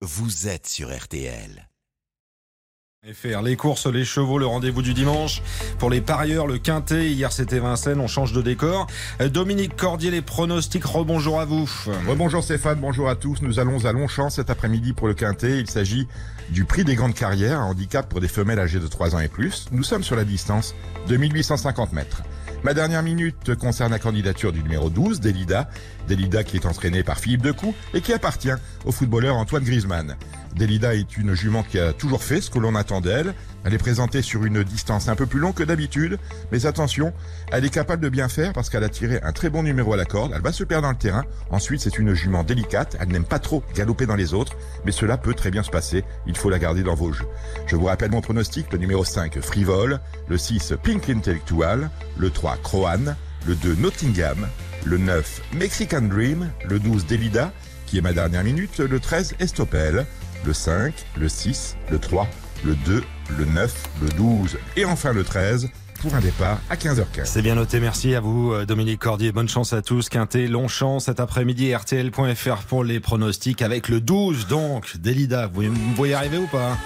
vous êtes sur RTL. Faire les courses, les chevaux, le rendez-vous du dimanche. Pour les parieurs, le quintet, hier c'était Vincennes, on change de décor. Dominique Cordier, les pronostics, rebonjour à vous. Rebonjour Stéphane, bonjour à tous. Nous allons à Longchamp cet après-midi pour le quintet. Il s'agit du prix des grandes carrières, un handicap pour des femelles âgées de 3 ans et plus. Nous sommes sur la distance de 1850 mètres. Ma dernière minute concerne la candidature du numéro 12, Delida. Delida qui est entraîné par Philippe Decou et qui appartient au footballeur Antoine Griezmann. Delida est une jument qui a toujours fait ce que l'on attend d'elle. Elle est présentée sur une distance un peu plus longue que d'habitude, mais attention, elle est capable de bien faire parce qu'elle a tiré un très bon numéro à la corde, elle va se perdre dans le terrain. Ensuite, c'est une jument délicate, elle n'aime pas trop galoper dans les autres, mais cela peut très bien se passer, il faut la garder dans vos jeux. Je vous rappelle mon pronostic, le numéro 5 Frivole, le 6 Pink Intellectual, le 3 Croan, le 2 Nottingham, le 9 Mexican Dream, le 12 Delida, qui est ma dernière minute, le 13 Estopel, le 5, le 6, le 3, le 2, le 9, le 12 et enfin le 13 pour un départ à 15h15. C'est bien noté, merci à vous euh, Dominique Cordier. Bonne chance à tous. Quintet, Longchamp cet après-midi, rtl.fr pour les pronostics avec le 12 donc. Delida, vous, vous voyez arriver ou pas?